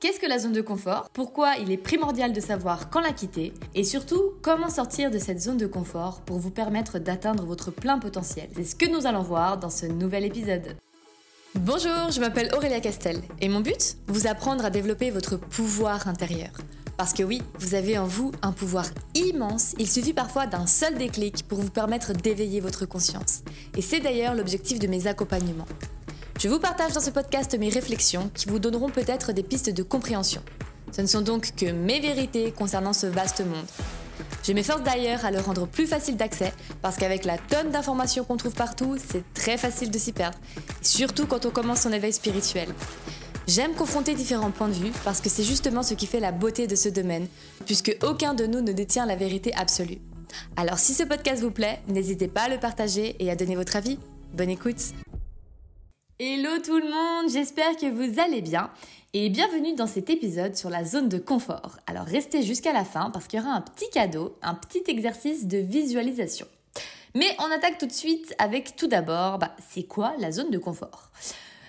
qu'est-ce que la zone de confort? Pourquoi il est primordial de savoir quand la quitter? Et surtout, comment sortir de cette zone de confort pour vous permettre d'atteindre votre plein potentiel? C'est ce que nous allons voir dans ce nouvel épisode. Bonjour, je m'appelle Aurélia Castel et mon but? Vous apprendre à développer votre pouvoir intérieur. Parce que oui, vous avez en vous un pouvoir immense, il suffit parfois d'un seul déclic pour vous permettre d'éveiller votre conscience. Et c'est d'ailleurs l'objectif de mes accompagnements. Je vous partage dans ce podcast mes réflexions qui vous donneront peut-être des pistes de compréhension. Ce ne sont donc que mes vérités concernant ce vaste monde. Je m'efforce d'ailleurs à le rendre plus facile d'accès parce qu'avec la tonne d'informations qu'on trouve partout, c'est très facile de s'y perdre, surtout quand on commence son éveil spirituel. J'aime confronter différents points de vue parce que c'est justement ce qui fait la beauté de ce domaine, puisque aucun de nous ne détient la vérité absolue. Alors si ce podcast vous plaît, n'hésitez pas à le partager et à donner votre avis. Bonne écoute Hello tout le monde, j'espère que vous allez bien et bienvenue dans cet épisode sur la zone de confort. Alors restez jusqu'à la fin parce qu'il y aura un petit cadeau, un petit exercice de visualisation. Mais on attaque tout de suite avec tout d'abord, bah, c'est quoi la zone de confort?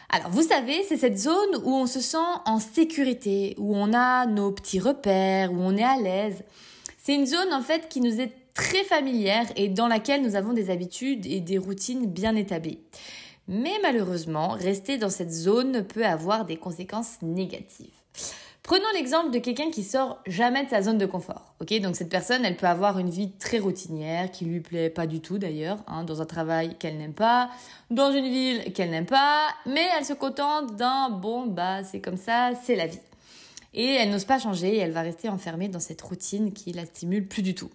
Alors vous savez, c'est cette zone où on se sent en sécurité, où on a nos petits repères, où on est à l'aise. C'est une zone en fait qui nous est très familière et dans laquelle nous avons des habitudes et des routines bien établies. Mais malheureusement, rester dans cette zone peut avoir des conséquences négatives. Prenons l'exemple de quelqu'un qui sort jamais de sa zone de confort. Ok, donc cette personne, elle peut avoir une vie très routinière, qui lui plaît pas du tout d'ailleurs, hein, dans un travail qu'elle n'aime pas, dans une ville qu'elle n'aime pas, mais elle se contente d'un bon bah c'est comme ça, c'est la vie. Et elle n'ose pas changer et elle va rester enfermée dans cette routine qui la stimule plus du tout.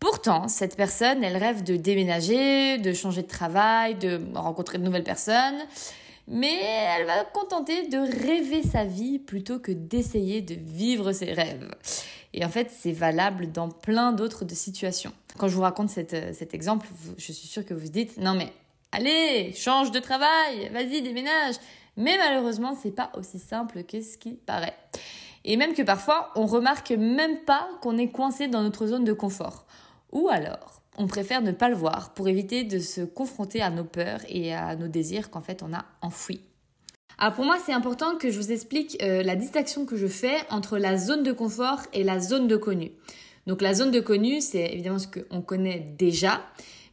Pourtant, cette personne, elle rêve de déménager, de changer de travail, de rencontrer de nouvelles personnes, mais elle va contenter de rêver sa vie plutôt que d'essayer de vivre ses rêves. Et en fait, c'est valable dans plein d'autres situations. Quand je vous raconte cet exemple, je suis sûre que vous vous dites, non mais, allez, change de travail, vas-y, déménage. Mais malheureusement, c'est pas aussi simple que ce qui paraît. Et même que parfois, on remarque même pas qu'on est coincé dans notre zone de confort. Ou alors, on préfère ne pas le voir pour éviter de se confronter à nos peurs et à nos désirs qu'en fait on a enfouis. Alors pour moi, c'est important que je vous explique euh, la distinction que je fais entre la zone de confort et la zone de connu. Donc la zone de connu, c'est évidemment ce qu'on connaît déjà,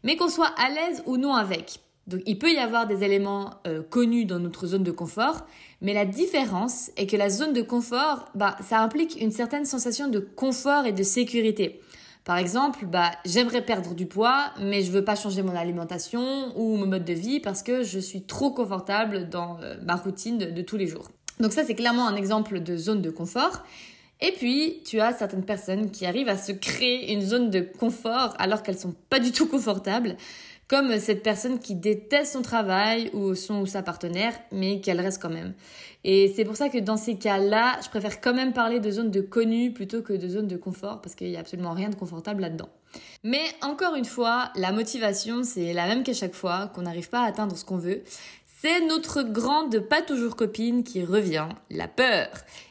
mais qu'on soit à l'aise ou non avec. Donc il peut y avoir des éléments euh, connus dans notre zone de confort, mais la différence est que la zone de confort, bah, ça implique une certaine sensation de confort et de sécurité. Par exemple, bah, j'aimerais perdre du poids, mais je veux pas changer mon alimentation ou mon mode de vie parce que je suis trop confortable dans euh, ma routine de, tous les jours. Donc ça, c'est clairement un exemple de zone de confort. Et puis, tu as certaines personnes qui arrivent à se créer une zone de confort alors qu'elles sont pas du tout confortables comme cette personne qui déteste son travail ou son ou sa partenaire, mais qu'elle reste quand même. Et c'est pour ça que dans ces cas-là, je préfère quand même parler de zone de connu plutôt que de zone de confort, parce qu'il n'y a absolument rien de confortable là-dedans. Mais encore une fois, la motivation, c'est la même qu'à chaque fois, qu'on n'arrive pas à atteindre ce qu'on veut. C'est notre grande pas toujours copine qui revient, la peur,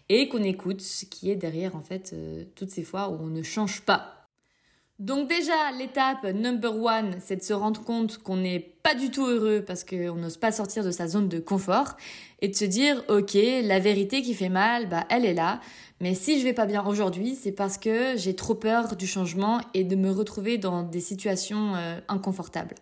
et qu'on écoute ce qui est derrière en fait euh, toutes ces fois où on ne change pas. Donc déjà, l'étape number one, c'est de se rendre compte qu'on n'est pas du tout heureux parce qu'on n'ose pas sortir de sa zone de confort et de se dire, ok, la vérité qui fait mal, bah elle est là. Mais si je vais pas bien aujourd'hui, c'est parce que j'ai trop peur du changement et de me retrouver dans des situations euh, inconfortables.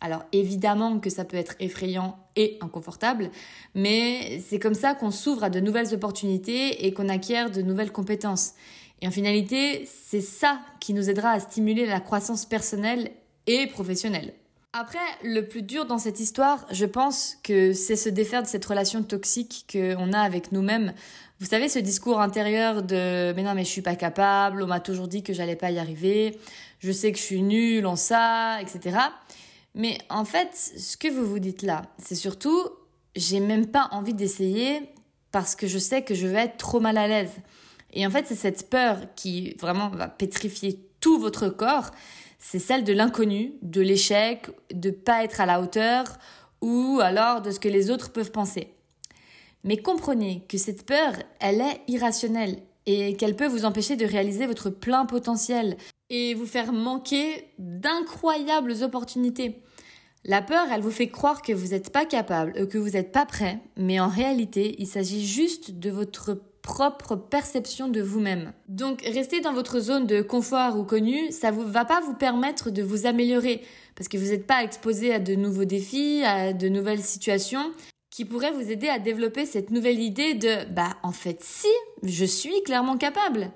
Alors évidemment que ça peut être effrayant et inconfortable, mais c'est comme ça qu'on s'ouvre à de nouvelles opportunités et qu'on acquiert de nouvelles compétences. Et en finalité, c'est ça qui nous aidera à stimuler la croissance personnelle et professionnelle. Après, le plus dur dans cette histoire, je pense que c'est se défaire de cette relation toxique qu'on a avec nous-mêmes. Vous savez, ce discours intérieur de mais non, mais je suis pas capable, on m'a toujours dit que j'allais pas y arriver, je sais que je suis nulle en ça, etc. Mais en fait, ce que vous vous dites là, c'est surtout j'ai même pas envie d'essayer parce que je sais que je vais être trop mal à l'aise. Et en fait, c'est cette peur qui vraiment va pétrifier tout votre corps. C'est celle de l'inconnu, de l'échec, de pas être à la hauteur ou alors de ce que les autres peuvent penser. Mais comprenez que cette peur, elle est irrationnelle et qu'elle peut vous empêcher de réaliser votre plein potentiel et vous faire manquer d'incroyables opportunités. La peur, elle vous fait croire que vous n'êtes pas capable, que vous n'êtes pas prêt, mais en réalité, il s'agit juste de votre propre perception de vous-même. Donc rester dans votre zone de confort ou connu, ça ne va pas vous permettre de vous améliorer parce que vous n'êtes pas exposé à de nouveaux défis, à de nouvelles situations qui pourraient vous aider à développer cette nouvelle idée de bah en fait si, je suis clairement capable.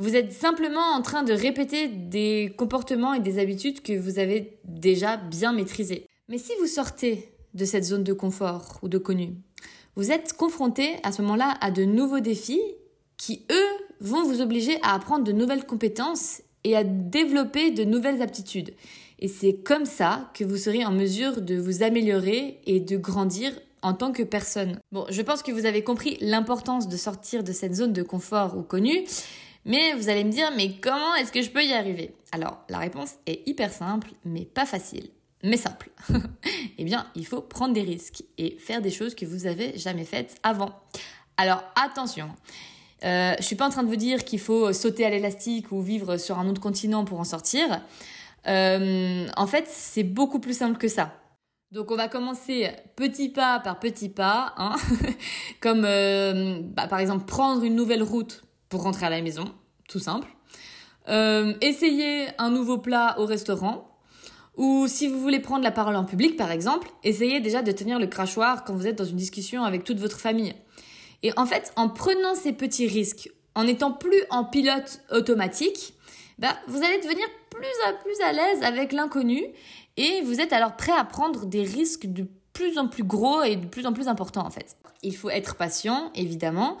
Vous êtes simplement en train de répéter des comportements et des habitudes que vous avez déjà bien maîtrisés. Mais si vous sortez de cette zone de confort ou de connu, vous êtes confronté à ce moment-là à de nouveaux défis qui, eux, vont vous obliger à apprendre de nouvelles compétences et à développer de nouvelles aptitudes. Et c'est comme ça que vous serez en mesure de vous améliorer et de grandir en tant que personne. Bon, je pense que vous avez compris l'importance de sortir de cette zone de confort ou connu, mais vous allez me dire, mais comment est-ce que je peux y arriver? Alors, la réponse est hyper simple, mais pas facile mais simple. eh bien, il faut prendre des risques et faire des choses que vous avez jamais faites avant. Alors attention, euh, je suis pas en train de vous dire qu'il faut sauter à l'élastique ou vivre sur un autre continent pour en sortir. Euh, en fait, c'est beaucoup plus simple que ça. Donc on va commencer petit pas par petit pas, hein comme euh, bah, par exemple prendre une nouvelle route pour rentrer à la maison, tout simple. Euh, essayer un nouveau plat au restaurant, ou si vous voulez prendre la parole en public, par exemple, essayez déjà de tenir le crachoir quand vous êtes dans une discussion avec toute votre famille. Et en fait, en prenant ces petits risques, en étant plus en pilote automatique, bah, vous allez devenir plus à plus à l'aise avec l'inconnu et vous êtes alors prêt à prendre des risques de plus en plus gros et de plus en plus importants en fait. Il faut être patient, évidemment.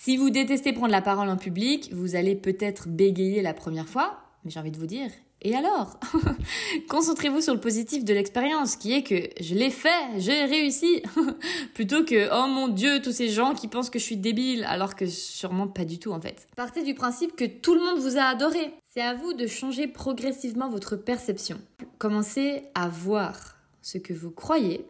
Si vous détestez prendre la parole en public, vous allez peut-être bégayer la première fois, mais j'ai envie de vous dire, et alors Concentrez-vous sur le positif de l'expérience, qui est que je l'ai fait, j'ai réussi, plutôt que oh mon dieu, tous ces gens qui pensent que je suis débile, alors que sûrement pas du tout en fait. Partez du principe que tout le monde vous a adoré. C'est à vous de changer progressivement votre perception. Commencez à voir ce que vous croyez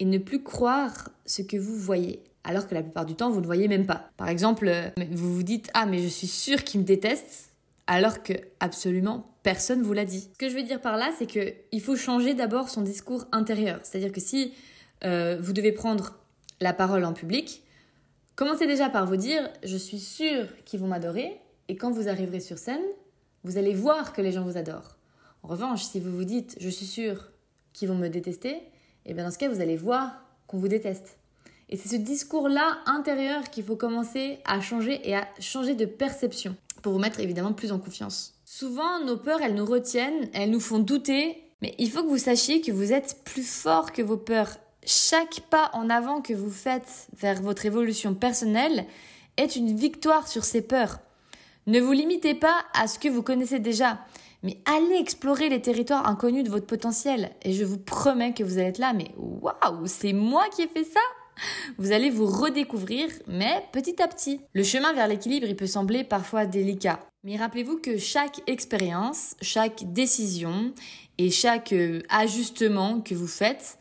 et ne plus croire ce que vous voyez alors que la plupart du temps vous ne voyez même pas. Par exemple, vous vous dites ah mais je suis sûr qu'il me déteste alors que absolument personne vous l'a dit. Ce que je veux dire par là, c'est que il faut changer d'abord son discours intérieur. C'est-à-dire que si euh, vous devez prendre la parole en public, commencez déjà par vous dire je suis sûr qu'ils vont m'adorer et quand vous arriverez sur scène, vous allez voir que les gens vous adorent. En revanche, si vous vous dites je suis sûr qu'ils vont me détester, et eh bien dans ce cas, vous allez voir qu'on vous déteste. Et c'est ce discours-là intérieur qu'il faut commencer à changer et à changer de perception pour vous mettre évidemment plus en confiance. Souvent, nos peurs, elles nous retiennent, elles nous font douter, mais il faut que vous sachiez que vous êtes plus fort que vos peurs. Chaque pas en avant que vous faites vers votre évolution personnelle est une victoire sur ces peurs. Ne vous limitez pas à ce que vous connaissez déjà, mais allez explorer les territoires inconnus de votre potentiel. Et je vous promets que vous allez être là, mais waouh, c'est moi qui ai fait ça vous allez vous redécouvrir, mais petit à petit. Le chemin vers l'équilibre, il peut sembler parfois délicat. Mais rappelez-vous que chaque expérience, chaque décision et chaque euh, ajustement que vous faites,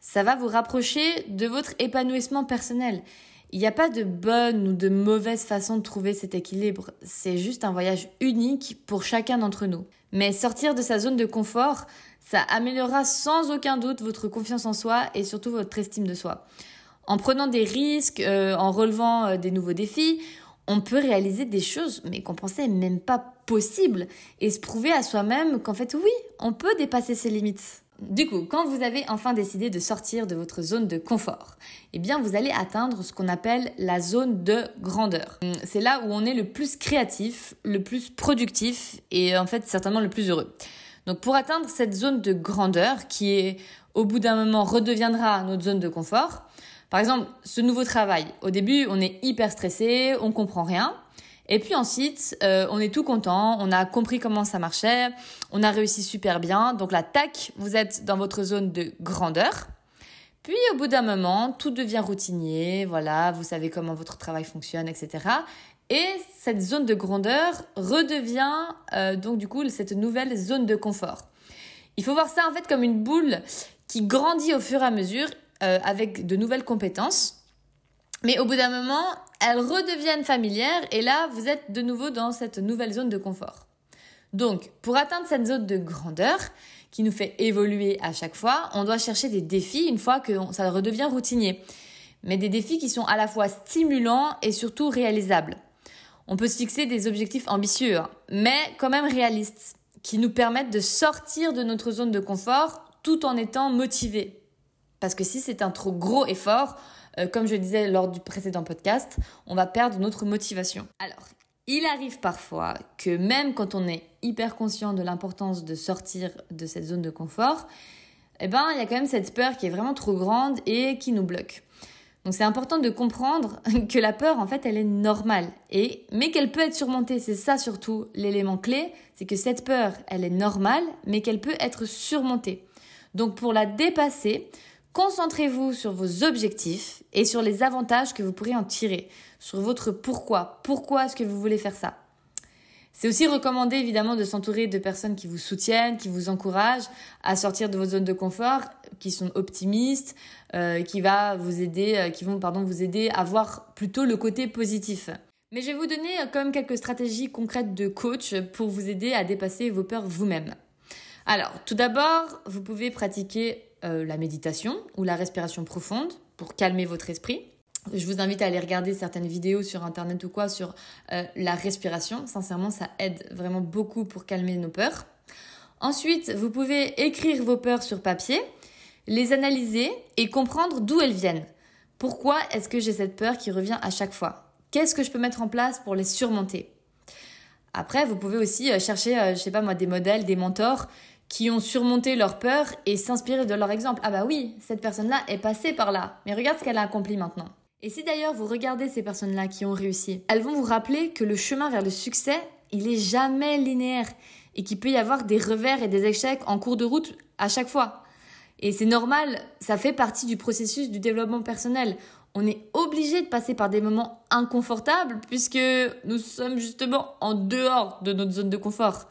ça va vous rapprocher de votre épanouissement personnel. Il n'y a pas de bonne ou de mauvaise façon de trouver cet équilibre. C'est juste un voyage unique pour chacun d'entre nous. Mais sortir de sa zone de confort, ça améliorera sans aucun doute votre confiance en soi et surtout votre estime de soi. En prenant des risques, euh, en relevant euh, des nouveaux défis, on peut réaliser des choses, mais qu'on pensait même pas possible, et se prouver à soi-même qu'en fait, oui, on peut dépasser ses limites. Du coup, quand vous avez enfin décidé de sortir de votre zone de confort, eh bien, vous allez atteindre ce qu'on appelle la zone de grandeur. C'est là où on est le plus créatif, le plus productif et en fait certainement le plus heureux. Donc, pour atteindre cette zone de grandeur qui est, au bout d'un moment, redeviendra notre zone de confort, par exemple, ce nouveau travail, au début, on est hyper stressé, on comprend rien. Et puis ensuite, euh, on est tout content, on a compris comment ça marchait, on a réussi super bien. Donc là, tac, vous êtes dans votre zone de grandeur. Puis au bout d'un moment, tout devient routinier, voilà, vous savez comment votre travail fonctionne, etc. Et cette zone de grandeur redevient euh, donc du coup cette nouvelle zone de confort. Il faut voir ça en fait comme une boule qui grandit au fur et à mesure euh, avec de nouvelles compétences. Mais au bout d'un moment, elles redeviennent familières et là, vous êtes de nouveau dans cette nouvelle zone de confort. Donc, pour atteindre cette zone de grandeur qui nous fait évoluer à chaque fois, on doit chercher des défis une fois que ça redevient routinier. mais des défis qui sont à la fois stimulants et surtout réalisables. On peut se fixer des objectifs ambitieux, hein, mais quand même réalistes, qui nous permettent de sortir de notre zone de confort tout en étant motivés. Parce que si c'est un trop gros effort, euh, comme je disais lors du précédent podcast, on va perdre notre motivation. Alors, il arrive parfois que même quand on est hyper conscient de l'importance de sortir de cette zone de confort, eh ben, il y a quand même cette peur qui est vraiment trop grande et qui nous bloque. Donc c'est important de comprendre que la peur, en fait, elle est normale, et, mais qu'elle peut être surmontée. C'est ça surtout l'élément clé, c'est que cette peur, elle est normale, mais qu'elle peut être surmontée. Donc pour la dépasser, concentrez-vous sur vos objectifs et sur les avantages que vous pourrez en tirer, sur votre pourquoi. Pourquoi est-ce que vous voulez faire ça? C'est aussi recommandé évidemment de s'entourer de personnes qui vous soutiennent, qui vous encouragent à sortir de vos zones de confort, qui sont optimistes, euh, qui va vous aider, euh, qui vont pardon vous aider à voir plutôt le côté positif. Mais je vais vous donner euh, quand même quelques stratégies concrètes de coach pour vous aider à dépasser vos peurs vous-même. Alors, tout d'abord, vous pouvez pratiquer la méditation ou la respiration profonde pour calmer votre esprit. Je vous invite à aller regarder certaines vidéos sur internet ou quoi sur euh, la respiration. Sincèrement, ça aide vraiment beaucoup pour calmer nos peurs. Ensuite, vous pouvez écrire vos peurs sur papier, les analyser et comprendre d'où elles viennent. Pourquoi est-ce que j'ai cette peur qui revient à chaque fois? Qu'est-ce que je peux mettre en place pour les surmonter? Après, vous pouvez aussi euh, chercher, euh, je sais pas moi, des modèles, des mentors qui ont surmonté leur peur et s'inspirer de leur exemple. Ah bah oui, cette personne-là est passée par là, mais regarde ce qu'elle a accompli maintenant. Et si d'ailleurs vous regardez ces personnes-là qui ont réussi, elles vont vous rappeler que le chemin vers le succès, il est jamais linéaire et qu'il peut y avoir des revers et des échecs en cours de route à chaque fois. Et c'est normal, ça fait partie du processus du développement personnel. On est obligé de passer par des moments inconfortables puisque nous sommes justement en dehors de notre zone de confort.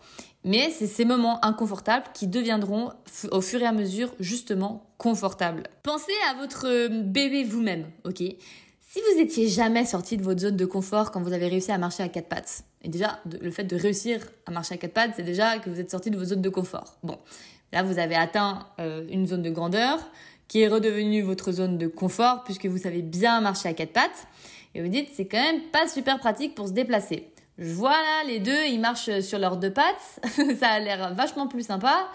Mais c'est ces moments inconfortables qui deviendront au fur et à mesure justement confortables. Pensez à votre euh, bébé vous-même, ok? Si vous étiez jamais sorti de votre zone de confort quand vous avez réussi à marcher à quatre pattes, et déjà le fait de réussir à marcher à quatre pattes, c'est déjà que vous êtes sorti de votre zone de confort. Bon, là vous avez atteint euh, une zone de grandeur qui est redevenue votre zone de confort puisque vous savez bien marcher à quatre pattes. Et vous dites c'est quand même pas super pratique pour se déplacer. Voilà, les deux, ils marchent sur leurs deux pattes. ça a l'air vachement plus sympa.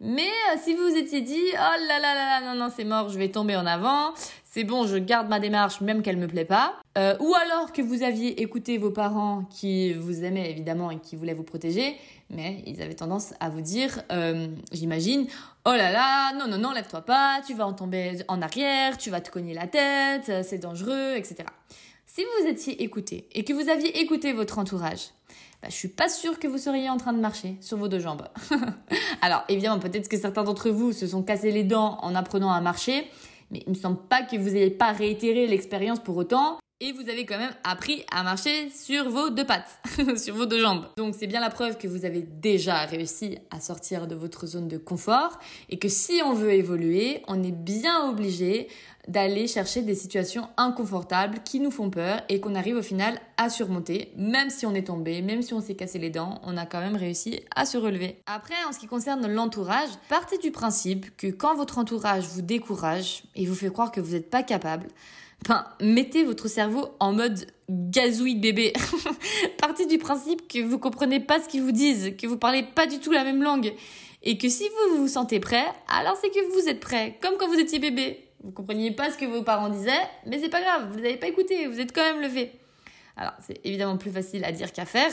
Mais euh, si vous étiez dit, oh là là là là, non, non, c'est mort, je vais tomber en avant, c'est bon, je garde ma démarche même qu'elle me plaît pas. Euh, ou alors que vous aviez écouté vos parents qui vous aimaient évidemment et qui voulaient vous protéger, mais ils avaient tendance à vous dire, euh, j'imagine, oh là là, non, non, non, lève-toi pas, tu vas en tomber en arrière, tu vas te cogner la tête, c'est dangereux, etc. Si vous étiez écouté et que vous aviez écouté votre entourage, bah, je suis pas sûre que vous seriez en train de marcher sur vos deux jambes. Alors évidemment, peut-être que certains d'entre vous se sont cassés les dents en apprenant à marcher, mais il me semble pas que vous n'ayez pas réitéré l'expérience pour autant. Et vous avez quand même appris à marcher sur vos deux pattes, sur vos deux jambes. Donc c'est bien la preuve que vous avez déjà réussi à sortir de votre zone de confort et que si on veut évoluer, on est bien obligé d'aller chercher des situations inconfortables qui nous font peur et qu'on arrive au final à surmonter. Même si on est tombé, même si on s'est cassé les dents, on a quand même réussi à se relever. Après, en ce qui concerne l'entourage, partez du principe que quand votre entourage vous décourage et vous fait croire que vous n'êtes pas capable, ben, mettez votre cerveau en mode gazouille bébé. partez du principe que vous comprenez pas ce qu'ils vous disent, que vous parlez pas du tout la même langue. Et que si vous vous sentez prêt, alors c'est que vous êtes prêt, comme quand vous étiez bébé. Vous compreniez pas ce que vos parents disaient, mais c'est pas grave, vous n'avez pas écouté, vous êtes quand même levé. Alors, c'est évidemment plus facile à dire qu'à faire,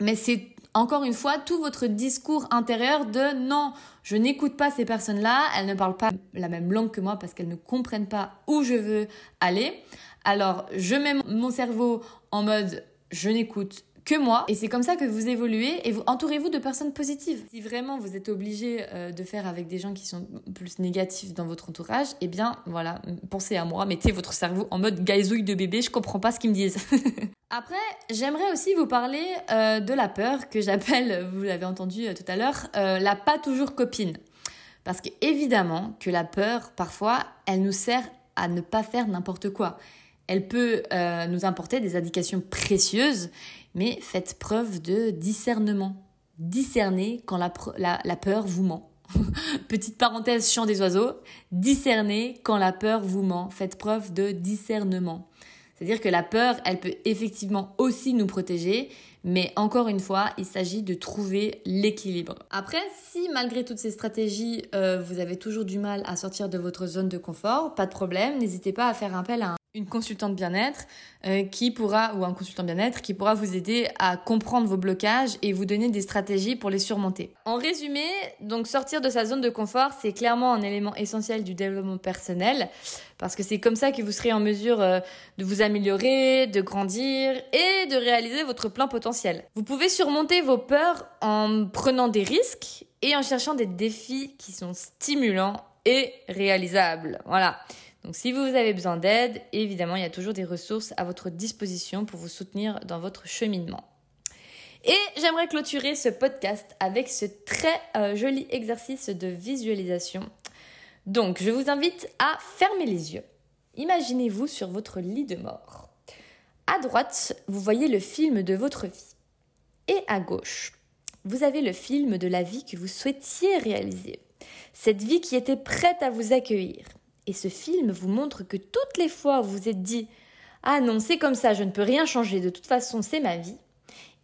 mais c'est encore une fois tout votre discours intérieur de non, je n'écoute pas ces personnes-là, elles ne parlent pas la même langue que moi parce qu'elles ne comprennent pas où je veux aller. Alors, je mets mon cerveau en mode je n'écoute que moi. Et c'est comme ça que vous évoluez et vous entourez-vous de personnes positives. Si vraiment vous êtes obligé euh, de faire avec des gens qui sont plus négatifs dans votre entourage, eh bien voilà, pensez à moi, mettez votre cerveau en mode gaizouille de bébé, je comprends pas ce qu'ils me disent. Après, j'aimerais aussi vous parler euh, de la peur que j'appelle, vous l'avez entendu euh, tout à l'heure, la pas toujours copine. Parce qu'évidemment que la peur, parfois, elle nous sert à ne pas faire n'importe quoi. Elle peut nous apporter des indications précieuses mais faites preuve de discernement. Discernez quand la, peur vous ment. petite parenthèse chant des oiseaux, discernez quand la peur vous ment, faites preuve de discernement. C'est-à-dire que la peur, elle peut effectivement aussi nous protéger, mais encore une fois, il s'agit de trouver l'équilibre. Après, si malgré toutes ces stratégies, euh, vous avez toujours du mal à sortir de votre zone de confort, pas de problème, n'hésitez pas à faire appel à un une consultante bien-être euh, qui pourra ou un consultant bien-être qui pourra vous aider à comprendre vos blocages et vous donner des stratégies pour les surmonter. En résumé, donc sortir de sa zone de confort, c'est clairement un élément essentiel du développement personnel parce que c'est comme ça que vous serez en mesure euh, de vous améliorer, de grandir et de réaliser votre plein potentiel. Vous pouvez surmonter vos peurs en prenant des risques et en cherchant des défis qui sont stimulants et réalisables. Voilà. Donc si vous avez besoin d'aide, évidemment, il y a toujours des ressources à votre disposition pour vous soutenir dans votre cheminement. Et j'aimerais clôturer ce podcast avec ce très euh, joli exercice de visualisation. Donc, je vous invite à fermer les yeux. Imaginez-vous sur votre lit de mort. À droite, vous voyez le film de votre vie. Et à gauche, vous avez le film de la vie que vous souhaitiez réaliser. Cette vie qui était prête à vous accueillir. Et ce film vous montre que toutes les fois où vous vous êtes dit Ah non, c'est comme ça, je ne peux rien changer, de toute façon c'est ma vie,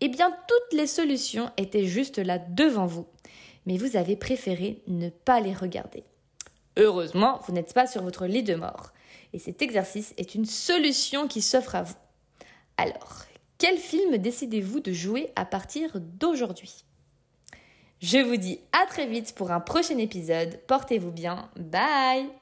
eh bien toutes les solutions étaient juste là devant vous. Mais vous avez préféré ne pas les regarder. Heureusement, vous n'êtes pas sur votre lit de mort. Et cet exercice est une solution qui s'offre à vous. Alors, quel film décidez-vous de jouer à partir d'aujourd'hui? Je vous dis à très vite pour un prochain épisode. Portez-vous bien. Bye